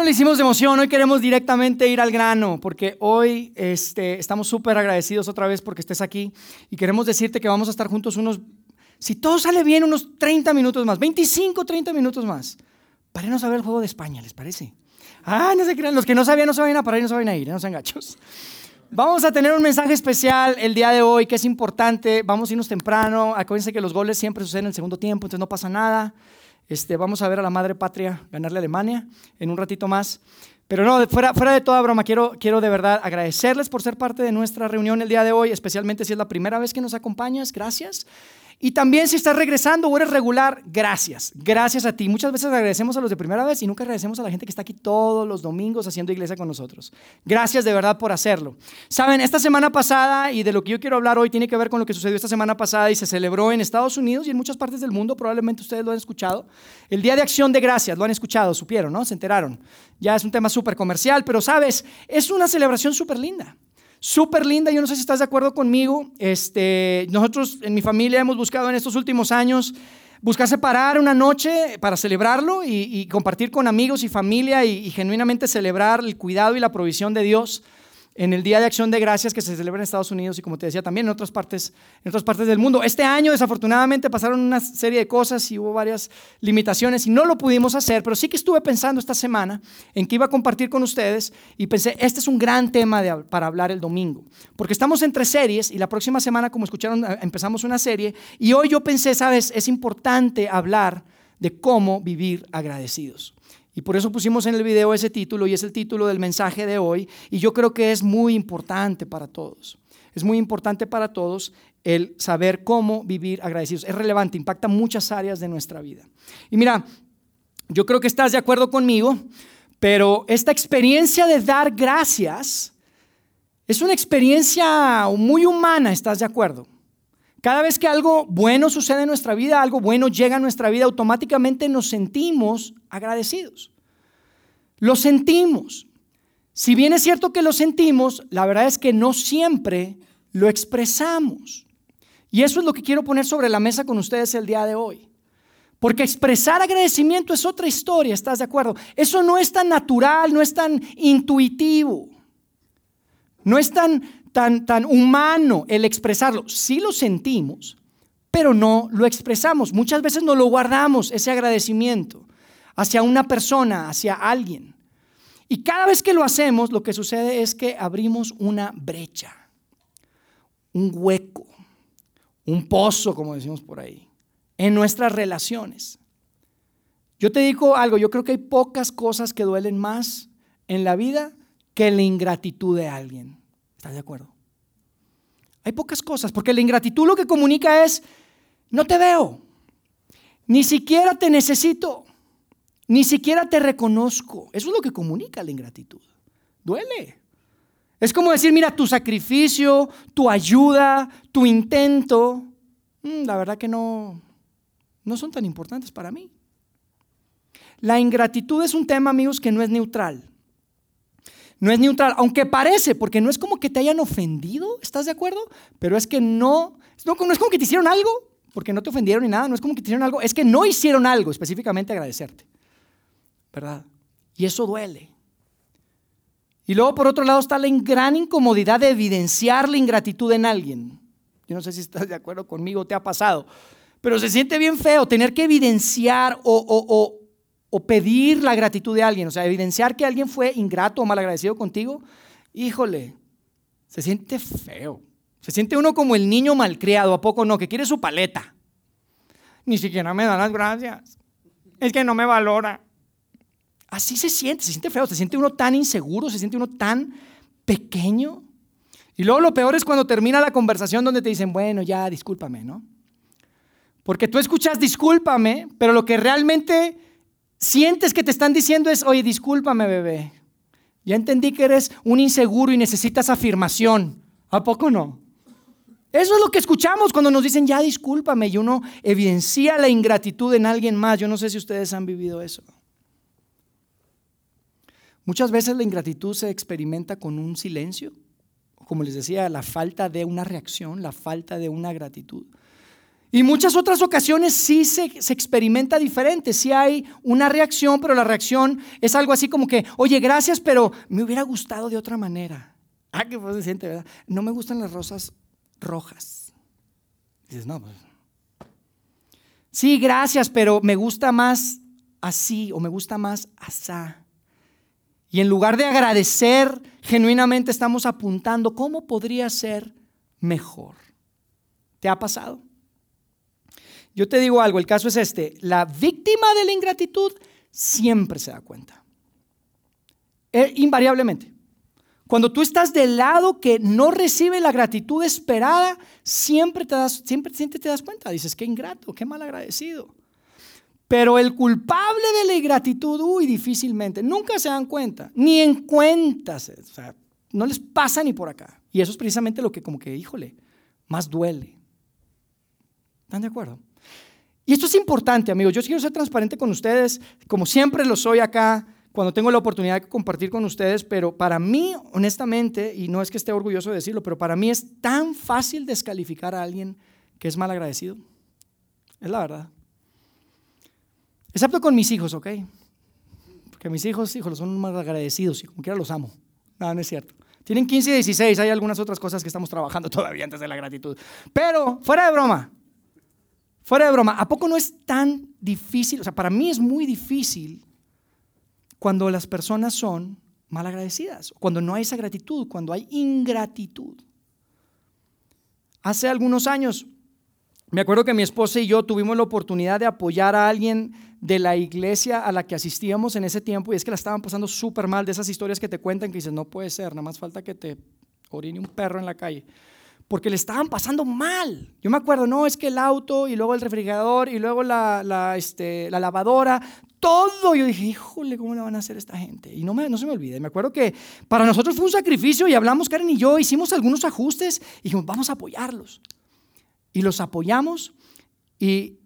No le hicimos de emoción, hoy queremos directamente ir al grano, porque hoy este, estamos súper agradecidos otra vez porque estés aquí y queremos decirte que vamos a estar juntos unos, si todo sale bien, unos 30 minutos más, 25, 30 minutos más, para irnos a ver el juego de España, ¿les parece? Ah, no se crean, los que no sabían no se vayan a parar no se vayan a ir, ¿eh? no sean gachos. Vamos a tener un mensaje especial el día de hoy que es importante, vamos a irnos temprano, acuérdense que los goles siempre suceden en el segundo tiempo, entonces no pasa nada. Este, vamos a ver a la madre patria ganarle a Alemania en un ratito más. Pero no, fuera, fuera de toda broma, quiero, quiero de verdad agradecerles por ser parte de nuestra reunión el día de hoy, especialmente si es la primera vez que nos acompañas. Gracias. Y también si estás regresando o eres regular, gracias. Gracias a ti. Muchas veces agradecemos a los de primera vez y nunca agradecemos a la gente que está aquí todos los domingos haciendo iglesia con nosotros. Gracias de verdad por hacerlo. Saben, esta semana pasada y de lo que yo quiero hablar hoy tiene que ver con lo que sucedió esta semana pasada y se celebró en Estados Unidos y en muchas partes del mundo. Probablemente ustedes lo han escuchado. El Día de Acción de Gracias, lo han escuchado, supieron, ¿no? Se enteraron. Ya es un tema súper comercial, pero sabes, es una celebración súper linda súper linda. Yo no sé si estás de acuerdo conmigo. Este, nosotros en mi familia hemos buscado en estos últimos años buscar separar una noche para celebrarlo y, compartir con amigos y familia y genuinamente celebrar el cuidado y la provisión de Dios en el Día de Acción de Gracias que se celebra en Estados Unidos y como te decía también en otras partes, en otras partes del mundo. Este año desafortunadamente pasaron una serie de cosas y hubo varias limitaciones y no lo pudimos hacer, pero sí que estuve pensando esta semana en que iba a compartir con ustedes y pensé, este es un gran tema para hablar el domingo, porque estamos entre series y la próxima semana, como escucharon, eh, empezamos una serie y hoy yo pensé, sabes, es importante hablar de cómo vivir agradecidos. Y por eso pusimos en el video ese título y es el título del mensaje de hoy. Y yo creo que es muy importante para todos. Es muy importante para todos el saber cómo vivir agradecidos. Es relevante, impacta muchas áreas de nuestra vida. Y mira, yo creo que estás de acuerdo conmigo, pero esta experiencia de dar gracias es una experiencia muy humana, ¿estás de acuerdo? Cada vez que algo bueno sucede en nuestra vida, algo bueno llega a nuestra vida, automáticamente nos sentimos agradecidos. Lo sentimos. Si bien es cierto que lo sentimos, la verdad es que no siempre lo expresamos. Y eso es lo que quiero poner sobre la mesa con ustedes el día de hoy. Porque expresar agradecimiento es otra historia, ¿estás de acuerdo? Eso no es tan natural, no es tan intuitivo, no es tan tan, tan humano el expresarlo. Sí lo sentimos, pero no lo expresamos. Muchas veces no lo guardamos, ese agradecimiento, hacia una persona, hacia alguien. Y cada vez que lo hacemos, lo que sucede es que abrimos una brecha, un hueco, un pozo, como decimos por ahí, en nuestras relaciones. Yo te digo algo, yo creo que hay pocas cosas que duelen más en la vida que la ingratitud de alguien. ¿Estás de acuerdo? Hay pocas cosas, porque la ingratitud lo que comunica es, no te veo, ni siquiera te necesito, ni siquiera te reconozco. Eso es lo que comunica la ingratitud. Duele. Es como decir, mira, tu sacrificio, tu ayuda, tu intento, mm, la verdad que no, no son tan importantes para mí. La ingratitud es un tema, amigos, que no es neutral. No es neutral, aunque parece, porque no es como que te hayan ofendido, ¿estás de acuerdo? Pero es que no, no, es como que te hicieron algo, porque no te ofendieron ni nada, no es como que te hicieron algo, es que no hicieron algo específicamente agradecerte, ¿verdad? Y eso duele. Y luego por otro lado está la gran incomodidad de evidenciar la ingratitud en alguien. Yo no sé si estás de acuerdo conmigo, te ha pasado, pero se siente bien feo tener que evidenciar o, o o pedir la gratitud de alguien, o sea, evidenciar que alguien fue ingrato o malagradecido contigo, híjole, se siente feo. Se siente uno como el niño malcriado, ¿a poco no? Que quiere su paleta. Ni siquiera me da las gracias. Es que no me valora. Así se siente, se siente feo, se siente uno tan inseguro, se siente uno tan pequeño. Y luego lo peor es cuando termina la conversación donde te dicen, bueno, ya, discúlpame, ¿no? Porque tú escuchas discúlpame, pero lo que realmente sientes que te están diciendo es, oye, discúlpame, bebé. Ya entendí que eres un inseguro y necesitas afirmación. ¿A poco no? Eso es lo que escuchamos cuando nos dicen, ya discúlpame, y uno evidencia la ingratitud en alguien más. Yo no sé si ustedes han vivido eso. Muchas veces la ingratitud se experimenta con un silencio, como les decía, la falta de una reacción, la falta de una gratitud. Y muchas otras ocasiones sí se, experimenta diferente, sí hay una reacción, pero la reacción es algo así como que, oye, gracias, pero me hubiera gustado de otra manera. Ah, qué se siente, ¿verdad? No me gustan las rosas rojas. Dices, no, pues. Sí, gracias, pero me gusta más así o me gusta más asá. Y en lugar de agradecer, genuinamente estamos apuntando cómo podría ser mejor. ¿Te ha pasado? Yo te digo algo, el caso es este, la víctima de la ingratitud siempre se da cuenta. Eh, invariablemente. Cuando tú estás del lado que no recibe la gratitud esperada, siempre te das, siempre, siempre te das cuenta. Dices, qué ingrato, qué mal agradecido. Pero el culpable de la ingratitud, uy, difícilmente, nunca se dan cuenta, ni en cuentas, o sea, no les pasa ni por acá. Y eso es precisamente lo que como que, híjole, más duele. ¿Están de acuerdo? Y esto es importante, amigos. Yo quiero ser transparente con ustedes, como siempre lo soy acá, cuando tengo la oportunidad de compartir con ustedes, pero para mí, honestamente, y no es que esté orgulloso de decirlo, pero para mí es tan fácil descalificar a alguien que es mal agradecido. Es la verdad. Excepto con mis hijos, ¿ok? Porque mis hijos, hijos, son más agradecidos y como quiera los amo. No, no es cierto. Tienen 15 y 16, hay algunas otras cosas que estamos trabajando todavía antes de la gratitud. Pero, fuera de broma, fuera de broma, ¿a poco no es tan difícil? O sea, para mí es muy difícil cuando las personas son mal agradecidas, cuando no hay esa gratitud, cuando hay ingratitud. Hace algunos años, me acuerdo que mi esposa y yo tuvimos la oportunidad de apoyar a alguien de la iglesia a la que asistíamos en ese tiempo y es que la estaban pasando súper mal de esas historias que te cuentan que dices, no puede ser, nada más falta que te orine un perro en la calle. Porque le estaban pasando mal. Yo me acuerdo, no, es que el auto y luego el refrigerador y luego la, este, la lavadora, todo. Yo dije, híjole, ¿cómo le van a hacer esta gente? Y no, me, se me olvide. Me acuerdo que para nosotros fue un sacrificio y hablamos, Karen y yo, hicimos algunos ajustes y dijimos, vamos a apoyarlos y los apoyamos y,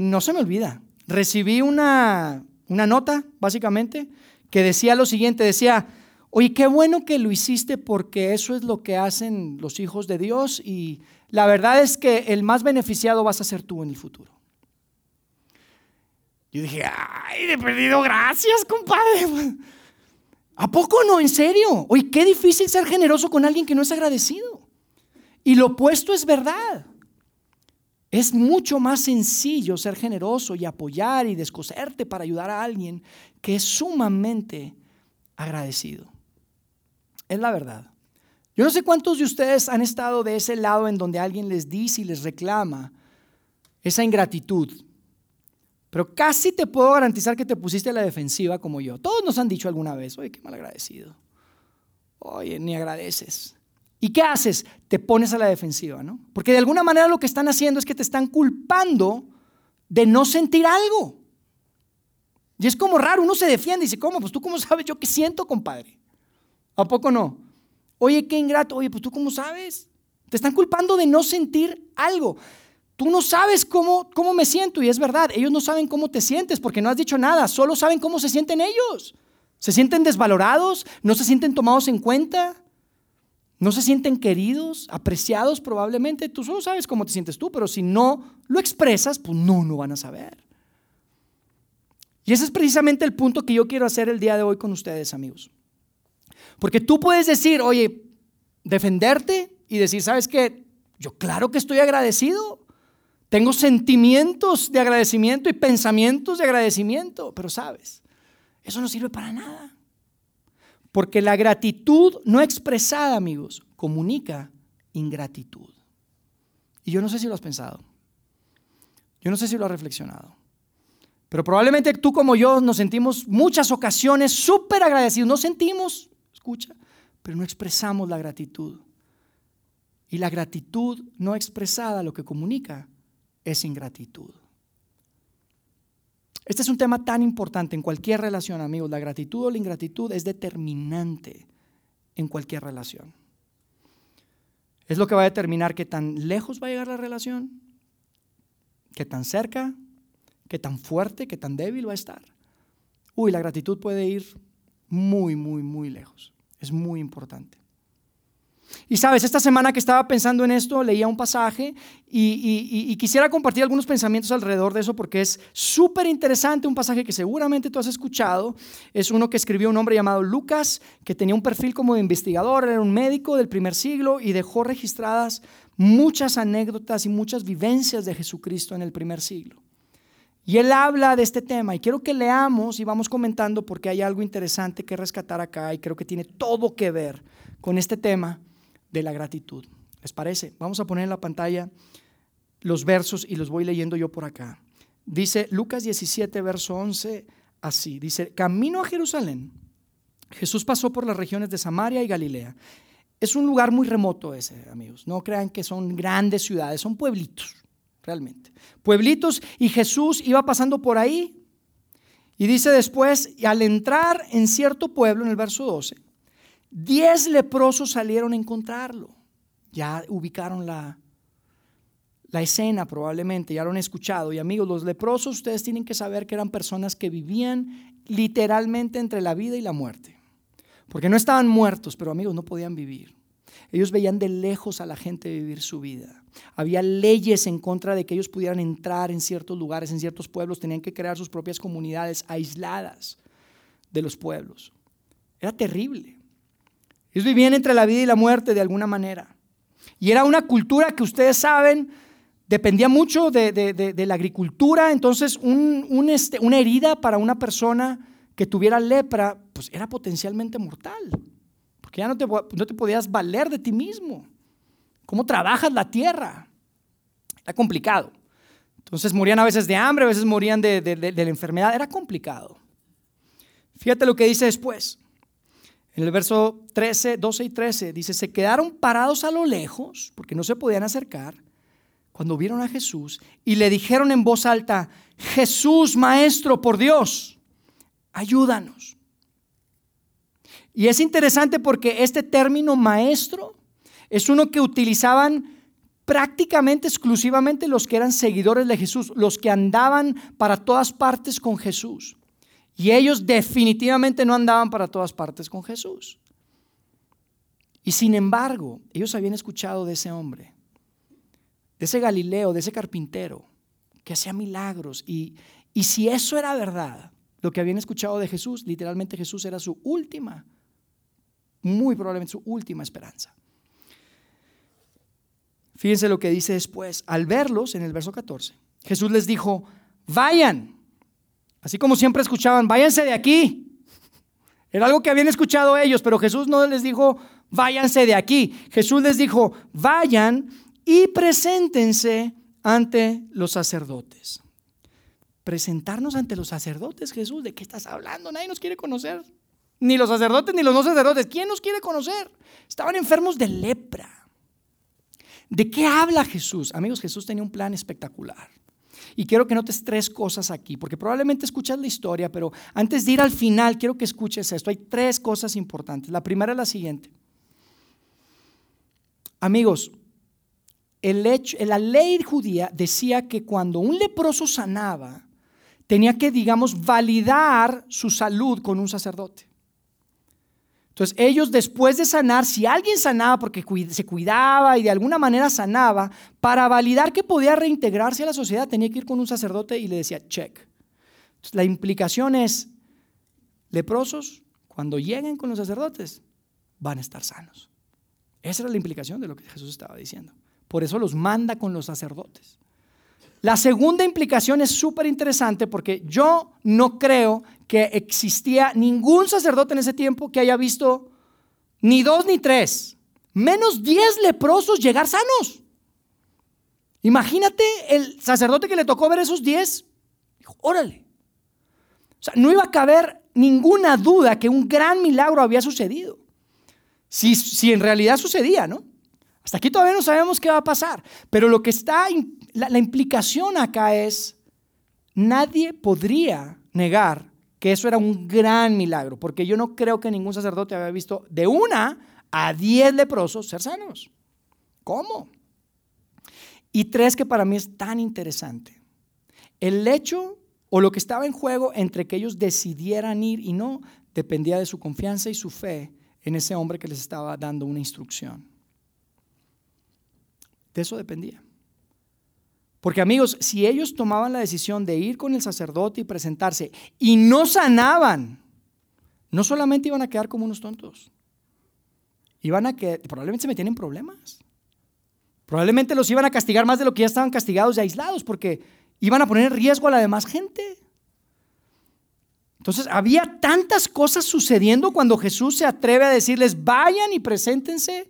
no se me olvida. Recibí una, una nota, básicamente, que decía lo siguiente, decía, oye, qué bueno que lo hiciste porque eso es lo que hacen los hijos de Dios y la verdad es que el más beneficiado vas a ser tú en el futuro. Yo dije, ay, de perdido, gracias, compadre. ¿A poco no? ¿En serio? Oye, qué difícil ser generoso con alguien que no es agradecido. Y lo opuesto es verdad. Es mucho más sencillo ser generoso y apoyar y descoserte para ayudar a alguien que es sumamente agradecido. Es la verdad. Yo no sé cuántos de ustedes han estado de ese lado en donde alguien les dice y les reclama esa ingratitud. Pero casi te puedo garantizar que te pusiste a la defensiva como yo. Todos nos han dicho alguna vez, oye, qué mal agradecido. Oye, ni agradeces. ¿Y qué haces? Te pones a la defensiva, ¿no? Porque de alguna manera lo que están haciendo es que te están culpando de no sentir algo. Y es como raro, uno se defiende y dice, ¿cómo? Pues tú cómo sabes yo qué siento, compadre. ¿A poco no? Oye, qué ingrato. Oye, pues tú cómo sabes. Te están culpando de no sentir algo. Tú no sabes cómo, cómo me siento y es verdad, ellos no saben cómo te sientes porque no has dicho nada, solo saben cómo se sienten ellos. Se sienten desvalorados, no se sienten tomados en cuenta. No se sienten queridos, apreciados probablemente. Tú solo sabes cómo te sientes tú, pero si no lo expresas, pues no, no van a saber. Y ese es precisamente el punto que yo quiero hacer el día de hoy con ustedes, amigos. Porque tú puedes decir, oye, defenderte y decir, ¿sabes qué? Yo claro que estoy agradecido. Tengo sentimientos de agradecimiento y pensamientos de agradecimiento, pero sabes, eso no sirve para nada. Porque la gratitud no expresada, amigos, comunica ingratitud. Y yo no sé si lo has pensado. Yo no sé si lo has reflexionado. Pero probablemente tú como yo nos sentimos muchas ocasiones súper agradecidos. Nos sentimos, escucha, pero no expresamos la gratitud. Y la gratitud no expresada lo que comunica es ingratitud. Este es un tema tan importante en cualquier relación, amigos. La gratitud o la ingratitud es determinante en cualquier relación. es lo que va a determinar qué tan lejos va a llegar la relación, qué tan cerca, qué tan fuerte, qué tan débil va a estar. Uy, la gratitud puede ir muy, muy, muy lejos. Es muy importante. Y sabes, esta semana que estaba pensando en esto, leía un pasaje y, quisiera compartir algunos pensamientos alrededor de eso porque es súper interesante, un pasaje que seguramente tú has escuchado. Es uno que escribió un hombre llamado Lucas, que tenía un perfil como investigador, era un médico del primer siglo y dejó registradas muchas anécdotas y muchas vivencias de Jesucristo en el primer siglo. Y él habla de este tema y quiero que leamos y vamos comentando porque hay algo interesante que rescatar acá y creo que tiene todo que ver con este tema de la gratitud. ¿Les parece? Vamos a poner en la pantalla los versos y los voy leyendo yo por acá. Dice Lucas 17, verso 11, así. Dice, camino a Jerusalén, Jesús pasó por las regiones de Samaria y Galilea. Es un lugar muy remoto ese, amigos. No crean que son grandes ciudades, son pueblitos, realmente. Pueblitos y Jesús iba pasando por ahí. Y dice después, y al entrar en cierto pueblo, en el verso 12, Diez leprosos salieron a encontrarlo. Ya ubicaron la, la escena probablemente, ya lo han escuchado. Y amigos, los leprosos ustedes tienen que saber que eran personas que vivían literalmente entre la vida y la muerte. Porque no estaban muertos, pero amigos, no podían vivir. Ellos veían de lejos a la gente vivir su vida. Había leyes en contra de que ellos pudieran entrar en ciertos lugares, en ciertos pueblos. Tenían que crear sus propias comunidades aisladas de los pueblos. Era terrible. Ellos vivían entre la vida y la muerte de alguna manera. Y era una cultura que ustedes saben, dependía mucho de, la agricultura, entonces este, una herida para una persona que tuviera lepra, pues era potencialmente mortal, porque ya no te, no te podías valer de ti mismo. ¿Cómo trabajas la tierra? Era complicado. Entonces morían a veces de hambre, a veces morían de la enfermedad, era complicado. Fíjate lo que dice después. En el verso 13, 12 y 13 dice, se quedaron parados a lo lejos, porque no se podían acercar, cuando vieron a Jesús y le dijeron en voz alta, Jesús, Maestro, por Dios, ayúdanos. Y es interesante porque este término maestro es uno que utilizaban prácticamente exclusivamente los que eran seguidores de Jesús, los que andaban para todas partes con Jesús. Y ellos definitivamente no andaban para todas partes con Jesús. Y sin embargo, ellos habían escuchado de ese hombre, de ese Galileo, de ese carpintero, que hacía milagros. Y, y si eso era verdad, lo que habían escuchado de Jesús, literalmente Jesús era su última, muy probablemente su última esperanza. Fíjense lo que dice después. Al verlos, en el verso 14, Jesús les dijo, vayan Así como siempre escuchaban, váyanse de aquí. Era algo que habían escuchado ellos, pero Jesús no les dijo, váyanse de aquí. Jesús les dijo, vayan y preséntense ante los sacerdotes. Presentarnos ante los sacerdotes, Jesús, ¿de qué estás hablando? Nadie nos quiere conocer. Ni los sacerdotes ni los no sacerdotes. ¿Quién nos quiere conocer? Estaban enfermos de lepra. ¿De qué habla Jesús? Amigos, Jesús tenía un plan espectacular. Y quiero que notes tres cosas aquí, porque probablemente escuchas la historia, pero antes de ir al final, quiero que escuches esto. Hay tres cosas importantes. La primera es la siguiente. Amigos, el hecho, la ley judía decía que cuando un leproso sanaba, tenía que, digamos, validar su salud con un sacerdote. Entonces ellos después de sanar, si alguien sanaba porque se cuidaba y de alguna manera sanaba, para validar que podía reintegrarse a la sociedad tenía que ir con un sacerdote y le decía, check. la implicación es, leprosos, cuando lleguen con los sacerdotes, van a estar sanos. Esa era la implicación de lo que Jesús estaba diciendo. Por eso los manda con los sacerdotes. La segunda implicación es súper interesante porque yo no creo que existía ningún sacerdote en ese tiempo que haya visto ni dos ni tres, menos diez leprosos llegar sanos. Imagínate el sacerdote que le tocó ver esos diez. Dijo, órale. O sea, no iba a caber ninguna duda que un gran milagro había sucedido. Si, si en realidad sucedía, ¿no? Hasta aquí todavía no sabemos qué va a pasar. Pero lo que está, la, la implicación acá es, nadie podría negar que eso era un gran milagro, porque yo no creo que ningún sacerdote había visto de una a diez leprosos ser sanos. ¿Cómo? Y tres que para mí es tan interesante. El hecho o lo que estaba en juego entre que ellos decidieran ir y no dependía de su confianza y su fe en ese hombre que les estaba dando una instrucción. De eso dependía. Porque amigos, si ellos tomaban la decisión de ir con el sacerdote y presentarse y no sanaban, no solamente iban a quedar como unos tontos, iban a que probablemente se metían en problemas. Probablemente los iban a castigar más de lo que ya estaban castigados y aislados, porque iban a poner en riesgo a la demás gente. Entonces había tantas cosas sucediendo cuando Jesús se atreve a decirles, vayan y preséntense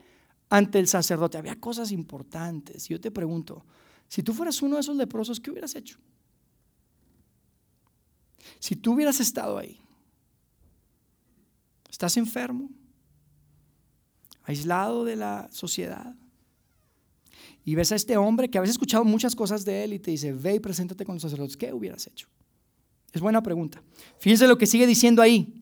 ante el sacerdote. Había cosas importantes. Yo te pregunto, si tú fueras uno de esos leprosos, ¿qué hubieras hecho? Si tú hubieras estado ahí, estás enfermo, aislado de la sociedad, y ves a este hombre que habéis escuchado muchas cosas de él y te dice, ve y preséntate con los sacerdotes, ¿qué hubieras hecho? Es buena pregunta. Fíjense lo que sigue diciendo ahí.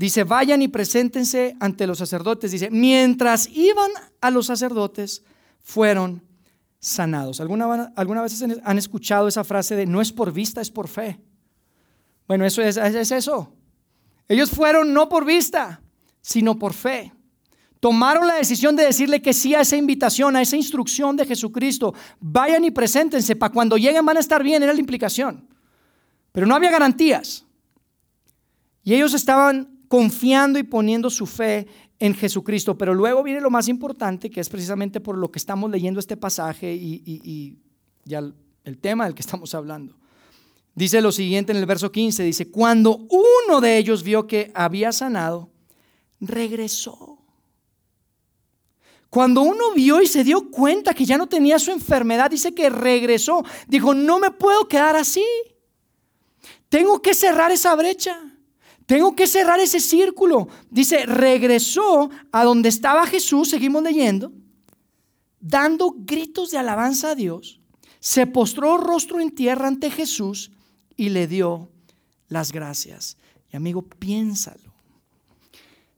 Dice, vayan y preséntense ante los sacerdotes. Dice, mientras iban a los sacerdotes, fueron sanados. ¿Alguna, ¿Alguna vez han escuchado esa frase de no es por vista, es por fe? Bueno, eso es, es eso. Ellos fueron no por vista, sino por fe. Tomaron la decisión de decirle que sí a esa invitación, a esa instrucción de Jesucristo. Vayan y preséntense, para cuando lleguen van a estar bien, era la implicación. Pero no había garantías. Y ellos estaban confiando y poniendo su fe en Jesucristo. Pero luego viene lo más importante, que es precisamente por lo que estamos leyendo este pasaje y, ya el, tema del que estamos hablando. Dice lo siguiente en el verso 15, dice, cuando uno de ellos vio que había sanado, regresó. Cuando uno vio y se dio cuenta que ya no tenía su enfermedad, dice que regresó. Dijo, no me puedo quedar así. Tengo que cerrar esa brecha. Tengo que cerrar ese círculo. Dice, regresó a donde estaba Jesús, seguimos leyendo, dando gritos de alabanza a Dios, se postró rostro en tierra ante Jesús y le dio las gracias. Y amigo, piénsalo.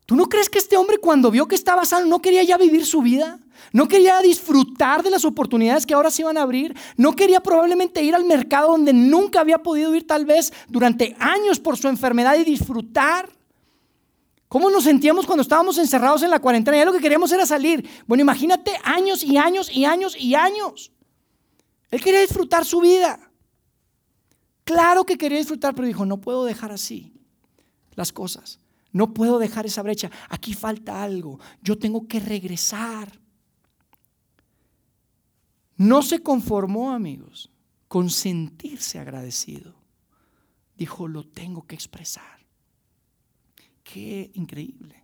¿Tú no crees que este hombre cuando vio que estaba sano no quería ya vivir su vida? ¿No quería disfrutar de las oportunidades que ahora se iban a abrir? ¿No quería probablemente ir al mercado donde nunca había podido ir tal vez durante años por su enfermedad y disfrutar? ¿Cómo nos sentíamos cuando estábamos encerrados en la cuarentena? Ya lo que queríamos era salir. Bueno, imagínate años y años y años y años. Él quería disfrutar su vida. Claro que quería disfrutar, pero dijo, no puedo dejar así las cosas. No puedo dejar esa brecha. Aquí falta algo. Yo tengo que regresar. No se conformó, amigos, con sentirse agradecido. Dijo, lo tengo que expresar. Qué increíble.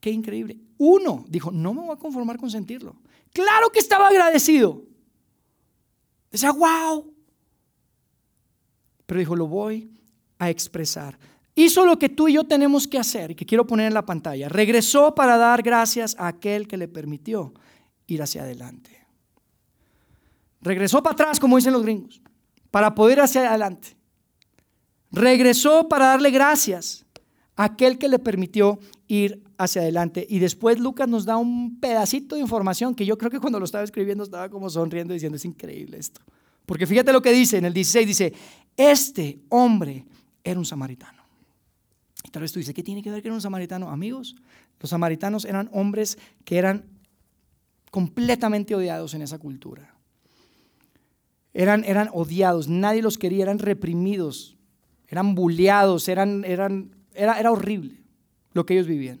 Qué increíble. Uno dijo, no me voy a conformar con sentirlo. Claro que estaba agradecido. Decía, wow. Pero dijo, lo voy a expresar hizo lo que tú y yo tenemos que hacer y que quiero poner en la pantalla. Regresó para dar gracias a aquel que le permitió ir hacia adelante. Regresó para atrás, como dicen los gringos, para poder hacia adelante. Regresó para darle gracias a aquel que le permitió ir hacia adelante. Y después Lucas nos da un pedacito de información que yo creo que cuando lo estaba escribiendo estaba como sonriendo diciendo, es increíble esto. Porque fíjate lo que dice en el 16, dice, este hombre era un samaritano. Y tal vez tú dices, ¿qué tiene que ver con un samaritano? Amigos, los samaritanos eran hombres que eran completamente odiados en esa cultura. Eran, eran odiados, nadie los quería, eran reprimidos, eran bulleados, eran, eran, era, era horrible lo que ellos vivían.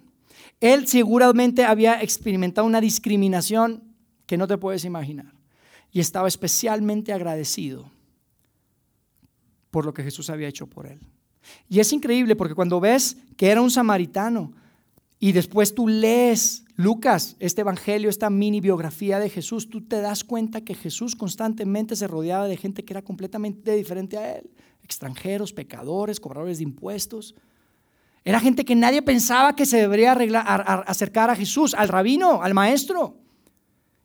Él seguramente había experimentado una discriminación que no te puedes imaginar y estaba especialmente agradecido por lo que Jesús había hecho por él. Y es increíble porque cuando ves que era un samaritano y después tú lees Lucas, este evangelio, esta mini biografía de Jesús, tú te das cuenta que Jesús constantemente se rodeaba de gente que era completamente diferente a él, extranjeros, pecadores, cobradores de impuestos. Era gente que nadie pensaba que se debería acercar a Jesús, al rabino, al maestro.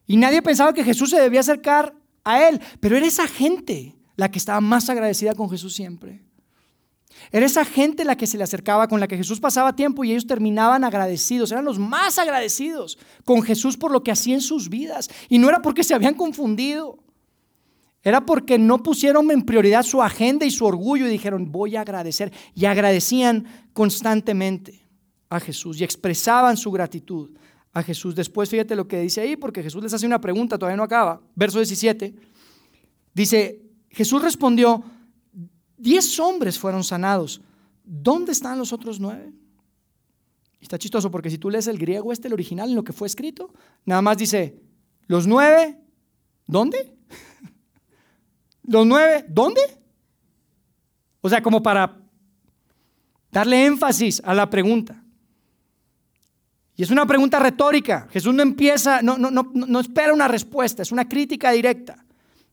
Y nadie pensaba que Jesús se debía acercar a él. Pero era esa gente la que estaba más agradecida con Jesús siempre. Era esa gente la que se le acercaba, con la que Jesús pasaba tiempo y ellos terminaban agradecidos, eran los más agradecidos con Jesús por lo que hacía en sus vidas. Y no era porque se habían confundido, era porque no pusieron en prioridad su agenda y su orgullo y dijeron, voy a agradecer. Y agradecían constantemente a Jesús y expresaban su gratitud a Jesús. Después fíjate lo que dice ahí, porque Jesús les hace una pregunta, todavía no acaba. Verso 17. Dice, Jesús respondió, diez hombres fueron sanados. ¿Dónde están los otros nueve? Está chistoso porque si tú lees el griego este, el original, en lo que fue escrito, nada más dice, los nueve, ¿dónde? Los nueve, ¿dónde? O sea, como para darle énfasis a la pregunta. Y es una pregunta retórica. Jesús no empieza, no, no, no, no espera una respuesta, es una crítica directa.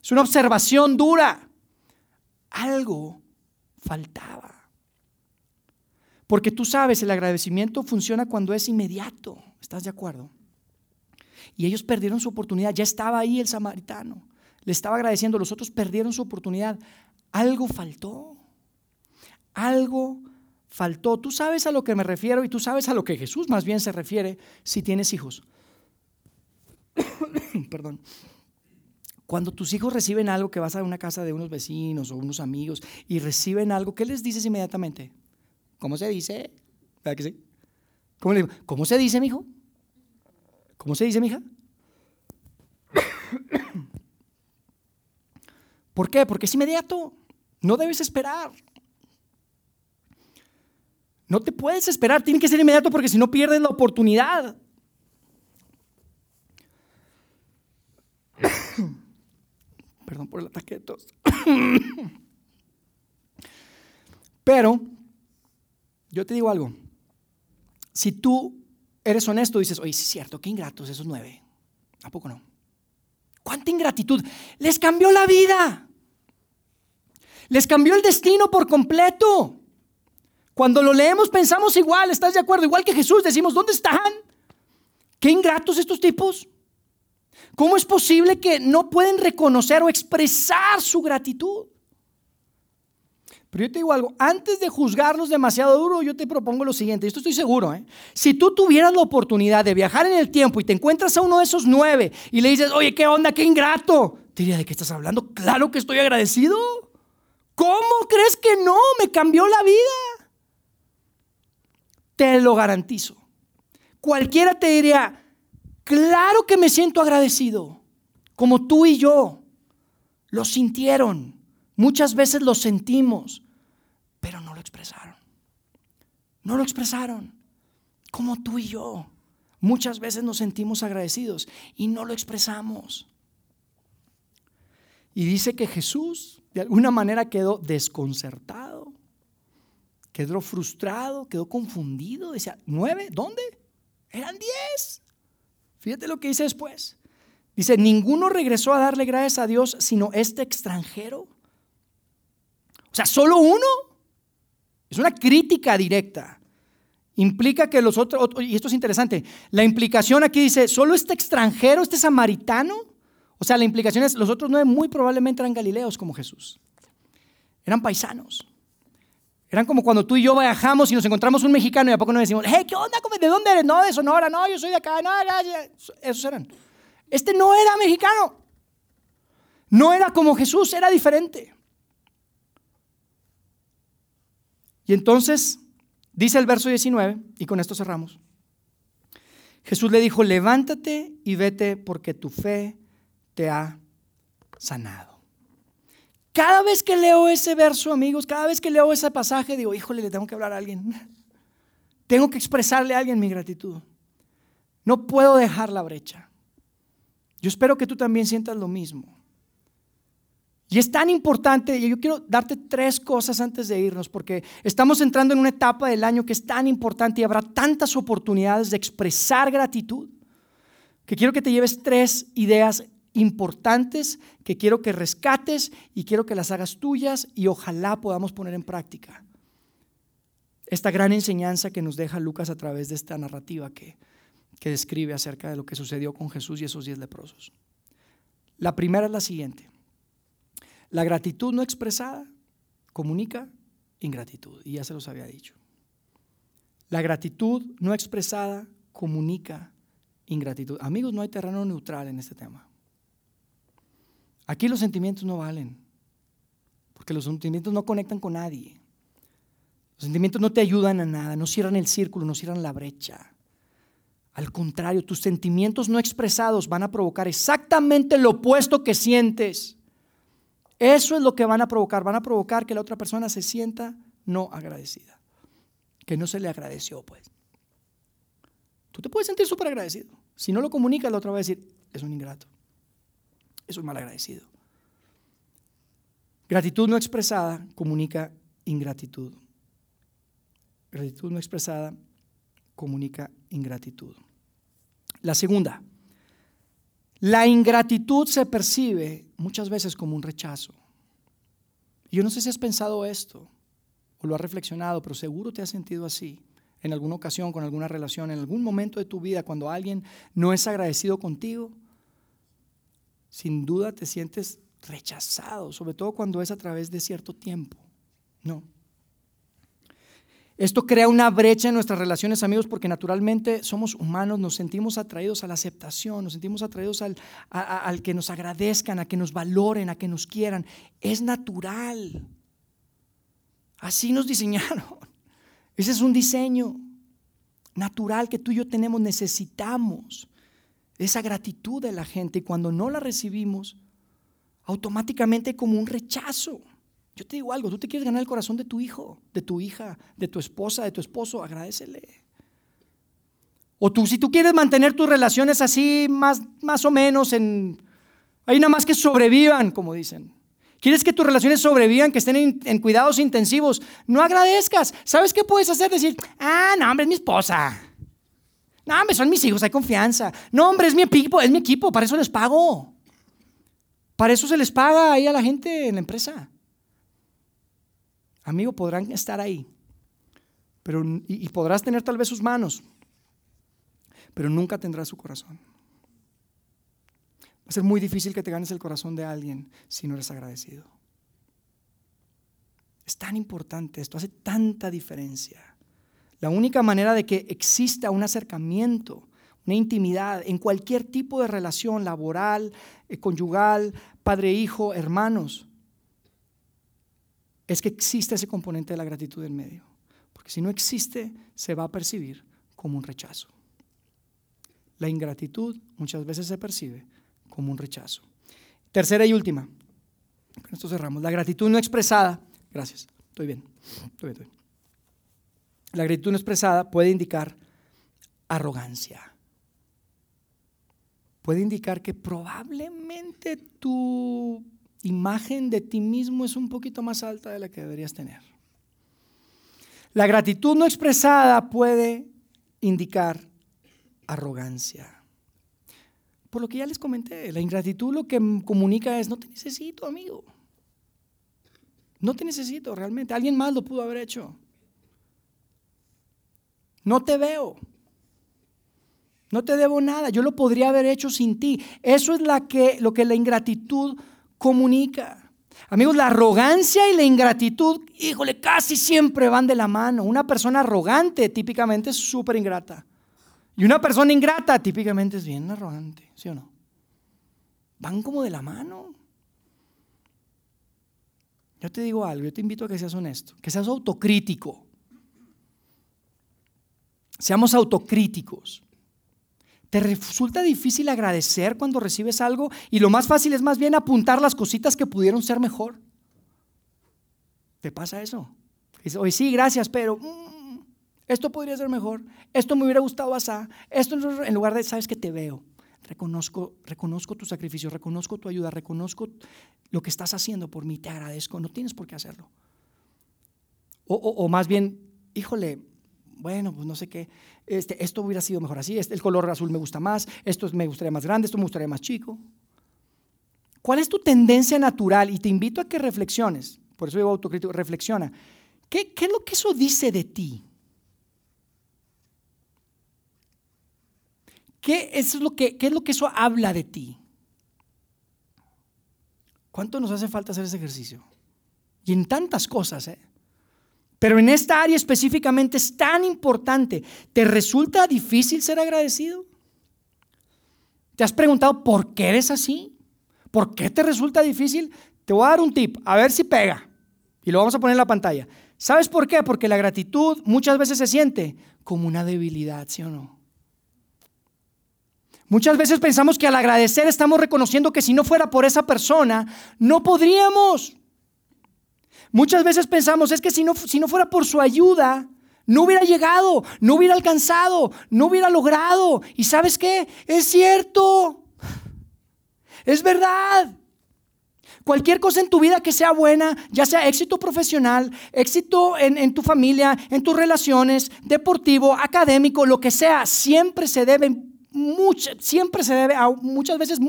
Es una observación dura. Algo faltaba. Porque tú sabes, el agradecimiento funciona cuando es inmediato. ¿Estás de acuerdo? Y ellos perdieron su oportunidad. Ya estaba ahí el samaritano le estaba agradeciendo, los otros perdieron su oportunidad. Algo faltó. Algo faltó. Tú sabes a lo que me refiero y tú sabes a lo que Jesús más bien se refiere si tienes hijos. Perdón. Cuando tus hijos reciben algo que vas a una casa de unos vecinos o unos amigos y reciben algo, ¿qué les dices inmediatamente? ¿Cómo se dice? ¿Cómo se dice, mijo? ¿Cómo se dice, mija? ¿Por qué? Porque es inmediato. No debes esperar. No te puedes esperar, tiene que ser inmediato porque si no pierdes la oportunidad. Perdón por el ataque de tos. Pero, yo te digo algo. Si tú eres honesto, dices, oye, sí es cierto, qué ingratos esos nueve. ¿A poco no? ¿Cuánta ingratitud? Les cambió la vida. Les cambió el destino por completo. Cuando lo leemos pensamos igual, ¿estás de acuerdo? Igual que Jesús, decimos, ¿dónde están? Qué ingratos estos tipos. ¿Cómo es posible que no pueden reconocer o expresar su gratitud? Pero yo te digo algo, antes de juzgarlos demasiado duro, yo te propongo lo siguiente, esto estoy seguro, ¿eh? si tú tuvieras la oportunidad de viajar en el tiempo y te encuentras a uno de esos nueve y le dices, oye, ¿qué onda? ¿Qué ingrato? Te diría, ¿de qué estás hablando? Claro que estoy agradecido. ¿Cómo crees que no? Me cambió la vida. Te lo garantizo. Cualquiera te diría, claro que me siento agradecido, como tú y yo. Lo sintieron. Muchas veces lo sentimos, pero no lo expresaron. No lo expresaron, como tú y yo. Muchas veces nos sentimos agradecidos y no lo expresamos. Y dice que Jesús de alguna manera quedó desconcertado, quedó frustrado, quedó confundido. Decía, ¿nueve? ¿Dónde? Eran diez. Fíjate lo que dice después. Dice, ninguno regresó a darle gracias a Dios sino este extranjero. O sea, solo uno. Es una crítica directa. Implica que los otros, y esto es interesante, la implicación aquí dice, solo este extranjero, este samaritano, o sea, la implicación es, los otros nueve muy probablemente eran galileos como Jesús. Eran paisanos. Eran como cuando tú y yo viajamos y nos encontramos un mexicano y a poco nos decimos, hey, ¿qué onda? ¿De dónde eres? No, de Sonora, no, yo soy de acá, no, esos eran. Este no era mexicano. No era como Jesús, era diferente. Y entonces, dice el verso 19, y con esto cerramos. Jesús le dijo, levántate y vete porque tu fe te ha sanado. Cada vez que leo ese verso, amigos, cada vez que leo ese pasaje, digo, híjole, le tengo que hablar a alguien. Tengo que expresarle a alguien mi gratitud. No puedo dejar la brecha. Yo espero que tú también sientas lo mismo. Y es tan importante, y yo quiero darte tres cosas antes de irnos, porque estamos entrando en una etapa del año que es tan importante y habrá tantas oportunidades de expresar gratitud, que quiero que te lleves tres ideas importantes que quiero que rescates y quiero que las hagas tuyas y ojalá podamos poner en práctica esta gran enseñanza que nos deja Lucas a través de esta narrativa que, que describe acerca de lo que sucedió con Jesús y esos diez leprosos. La primera es la siguiente. La gratitud no expresada comunica ingratitud. Y ya se los había dicho. La gratitud no expresada comunica ingratitud. Amigos, no hay terreno neutral en este tema. Aquí los sentimientos no valen, porque los sentimientos no conectan con nadie. Los sentimientos no te ayudan a nada, no cierran el círculo, no cierran la brecha. Al contrario, tus sentimientos no expresados van a provocar exactamente lo opuesto que sientes. Eso es lo que van a provocar. Van a provocar que la otra persona se sienta no agradecida. Que no se le agradeció, pues. Tú te puedes sentir súper agradecido. Si no lo comunicas, la otra va a decir, es un ingrato. Es un mal agradecido. Gratitud no expresada comunica ingratitud. Gratitud no expresada comunica ingratitud. La segunda, la ingratitud se percibe muchas veces como un rechazo. Yo no sé si has pensado esto o lo has reflexionado, pero seguro te has sentido así en alguna ocasión, con alguna relación, en algún momento de tu vida, cuando alguien no es agradecido contigo, sin duda te sientes rechazado, sobre todo cuando es a través de cierto tiempo. No. Esto crea una brecha en nuestras relaciones, amigos, porque naturalmente somos humanos, nos sentimos atraídos a la aceptación, nos sentimos atraídos al, al que nos agradezcan, a que nos valoren, a que nos quieran. Es natural. Así nos diseñaron. Ese es un diseño natural que tú y yo tenemos, necesitamos esa gratitud de la gente y cuando no la recibimos, automáticamente como un rechazo. Yo te digo algo, tú te quieres ganar el corazón de tu hijo, de tu hija, de tu esposa, de tu esposo, agradecele. O tú, si tú quieres mantener tus relaciones así, más, más o menos en... Hay nada más que sobrevivan, como dicen. ¿Quieres que tus relaciones sobrevivan, que estén en, en, cuidados intensivos? No agradezcas. ¿Sabes qué puedes hacer? Decir, ah, no, hombre, es mi esposa. No, hombre, son mis hijos, hay confianza. No, hombre, es mi equipo, es mi equipo, para eso les pago. Para eso se les paga ahí a la gente en la empresa. Amigo, podrán estar ahí. Pero, y, y podrás tener tal vez sus manos, pero nunca tendrás su corazón. Va a ser muy difícil que te ganes el corazón de alguien si no eres agradecido. Es tan importante esto, hace tanta diferencia. La única manera de que exista un acercamiento, una intimidad en cualquier tipo de relación laboral, eh, conyugal, padre-hijo, hermanos, es que existe ese componente de la gratitud en medio. Porque si no existe, se va a percibir como un rechazo. La ingratitud muchas veces se percibe como un rechazo. Tercera y última. Con esto cerramos. La gratitud no expresada. Gracias. Estoy bien. Estoy bien, estoy bien. La gratitud no expresada puede indicar arrogancia. Puede indicar que probablemente tu imagen de ti mismo es un poquito más alta de la que deberías tener. La gratitud no expresada puede indicar arrogancia. Por lo que ya les comenté, la ingratitud lo que comunica es, no te necesito, amigo. No te necesito realmente. Alguien más lo pudo haber hecho. No te veo. No te debo nada. Yo lo podría haber hecho sin ti. Eso es lo que la ingratitud comunica. Amigos, la arrogancia y la ingratitud, híjole, casi siempre van de la mano. Una persona arrogante típicamente es súper ingrata. Y una persona ingrata típicamente es bien arrogante, ¿sí o no? Van como de la mano. Yo te digo algo, yo te invito a que seas honesto, que seas autocrítico. Seamos autocríticos. ¿Te resulta difícil agradecer cuando recibes algo? Y lo más fácil es más bien apuntar las cositas que pudieron ser mejor. ¿Te pasa eso? Dices, oye, sí, gracias, pero mm, esto podría ser mejor. Esto me hubiera gustado así. Esto en lugar de, sabes que te veo. Reconozco, reconozco tu sacrificio, reconozco tu ayuda, reconozco lo que estás haciendo por mí, te agradezco. No tienes por qué hacerlo. O, o más bien, híjole, bueno, pues no sé qué, este, esto hubiera sido mejor así, este, el color azul me gusta más, esto me gustaría más grande, esto me gustaría más chico. ¿Cuál es tu tendencia natural? Y te invito a que reflexiones, por eso digo autocrítico, reflexiona. ¿Qué, ¿Qué es lo que eso dice de ti? ¿Qué es, lo que, ¿Qué es lo que eso habla de ti? ¿Cuánto nos hace falta hacer ese ejercicio? Y en tantas cosas, ¿eh? Pero en esta área específicamente es tan importante. ¿Te resulta difícil ser agradecido? ¿Te has preguntado por qué eres así? ¿Por qué te resulta difícil? Te voy a dar un tip, a ver si pega. Y lo vamos a poner en la pantalla. ¿Sabes por qué? Porque la gratitud muchas veces se siente como una debilidad, ¿sí o no? Muchas veces pensamos que al agradecer estamos reconociendo que si no fuera por esa persona, no podríamos. Muchas veces pensamos, es que si no, si no fuera por su ayuda, no hubiera llegado, no hubiera alcanzado, no hubiera logrado. ¿Y sabes qué? Es cierto. Es verdad. Cualquier cosa en tu vida que sea buena, ya sea éxito profesional, éxito en, tu familia, en tus relaciones, deportivo, académico, lo que sea, siempre se debe, siempre se debe a muchas veces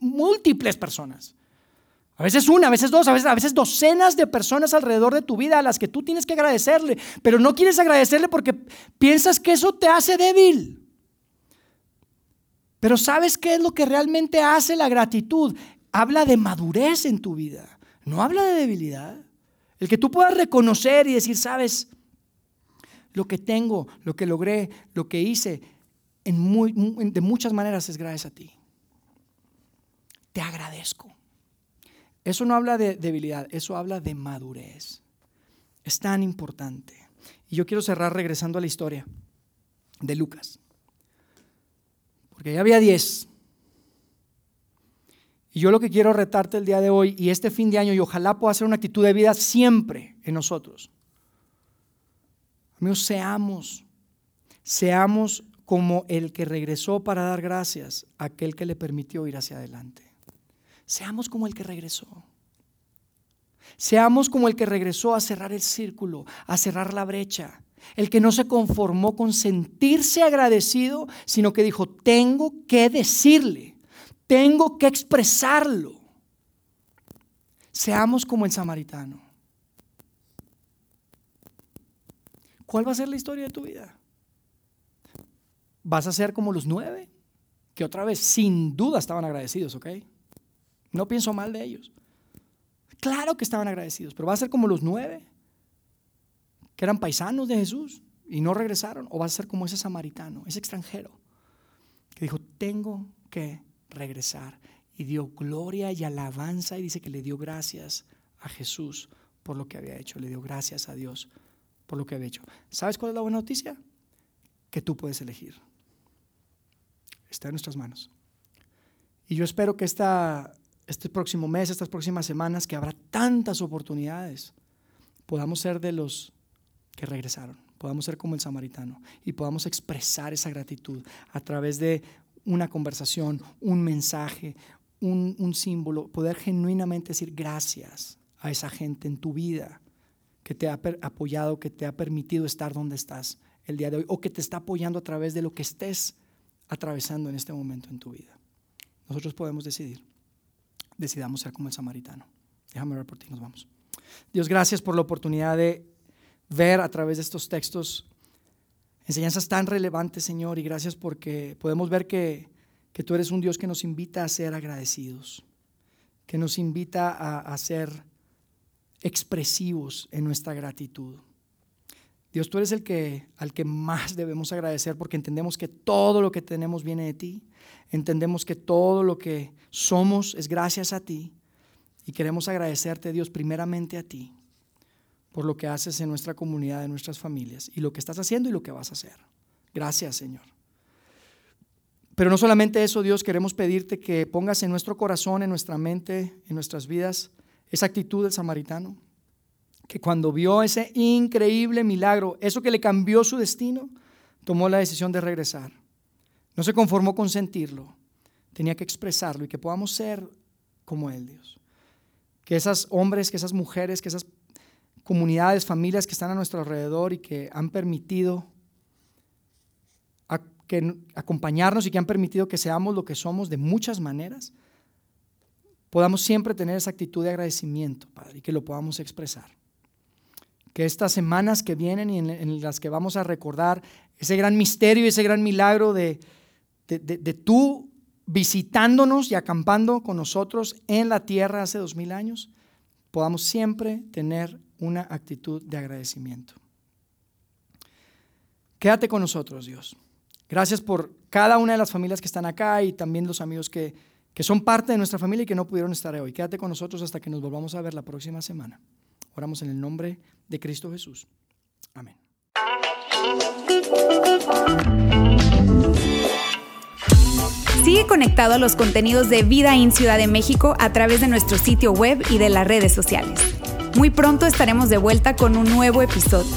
múltiples personas. A veces una, a veces dos, a veces, docenas de personas alrededor de tu vida a las que tú tienes que agradecerle, pero no quieres agradecerle porque piensas que eso te hace débil. Pero ¿sabes qué es lo que realmente hace la gratitud? Habla de madurez en tu vida, no habla de debilidad. El que tú puedas reconocer y decir, sabes, lo que tengo, lo que logré, lo que hice, en de muchas maneras es gracias a ti. Te agradezco. Eso no habla de debilidad, eso habla de madurez. Es tan importante. Y yo quiero cerrar regresando a la historia de Lucas. Porque ya había 10. Y yo lo que quiero retarte el día de hoy y este fin de año, y ojalá pueda ser una actitud de vida siempre en nosotros. Amigos, seamos, seamos como el que regresó para dar gracias a aquel que le permitió ir hacia adelante. Seamos como el que regresó. Seamos como el que regresó a cerrar el círculo, a cerrar la brecha. El que no se conformó con sentirse agradecido, sino que dijo, tengo que decirle, tengo que expresarlo. Seamos como el samaritano. ¿Cuál va a ser la historia de tu vida? ¿Vas a ser como los nueve? Que otra vez, sin duda, estaban agradecidos, ¿ok? No pienso mal de ellos. Claro que estaban agradecidos, pero va a ser como los nueve, que eran paisanos de Jesús y no regresaron, o va a ser como ese samaritano, ese extranjero, que dijo, tengo que regresar. Y dio gloria y alabanza y dice que le dio gracias a Jesús por lo que había hecho, le dio gracias a Dios por lo que había hecho. ¿Sabes cuál es la buena noticia? Que tú puedes elegir. Está en nuestras manos. Y yo espero que esta este próximo mes, estas próximas semanas, que habrá tantas oportunidades, podamos ser de los que regresaron, podamos ser como el samaritano y podamos expresar esa gratitud a través de una conversación, un mensaje, un, símbolo, poder genuinamente decir gracias a esa gente en tu vida que te ha apoyado, que te ha permitido estar donde estás el día de hoy o que te está apoyando a través de lo que estés atravesando en este momento en tu vida. Nosotros podemos decidir decidamos ser como el samaritano. Déjame ver por ti, nos vamos. Dios, gracias por la oportunidad de ver a través de estos textos enseñanzas tan relevantes, Señor, y gracias porque podemos ver que, que tú eres un Dios que nos invita a ser agradecidos, que nos invita a ser expresivos en nuestra gratitud. Dios, tú eres el que al que más debemos agradecer porque entendemos que todo lo que tenemos viene de ti. Entendemos que todo lo que somos es gracias a ti y queremos agradecerte, Dios, primeramente a ti por lo que haces en nuestra comunidad, en nuestras familias y lo que estás haciendo y lo que vas a hacer. Gracias, Señor. Pero no solamente eso, Dios, queremos pedirte que pongas en nuestro corazón, en nuestra mente, en nuestras vidas, esa actitud del samaritano que cuando vio ese increíble milagro, eso que le cambió su destino, tomó la decisión de regresar. No se conformó con sentirlo, tenía que expresarlo y que podamos ser como Él, Dios. Que esos hombres, que esas mujeres, que esas comunidades, familias que están a nuestro alrededor y que han permitido acompañarnos y que han permitido que seamos lo que somos de muchas maneras, podamos siempre tener esa actitud de agradecimiento, Padre, y que lo podamos expresar que estas semanas que vienen y en, las que vamos a recordar ese gran misterio y ese gran milagro de, de, tú visitándonos y acampando con nosotros en la tierra hace dos mil años, podamos siempre tener una actitud de agradecimiento. Quédate con nosotros, Dios. Gracias por cada una de las familias que están acá y también los amigos que, que son parte de nuestra familia y que no pudieron estar hoy. Quédate con nosotros hasta que nos volvamos a ver la próxima semana. Oramos en el nombre de Cristo Jesús. Amén. Sigue conectado a los contenidos de Vida en Ciudad de México a través de nuestro sitio web y de las redes sociales. Muy pronto estaremos de vuelta con un nuevo episodio.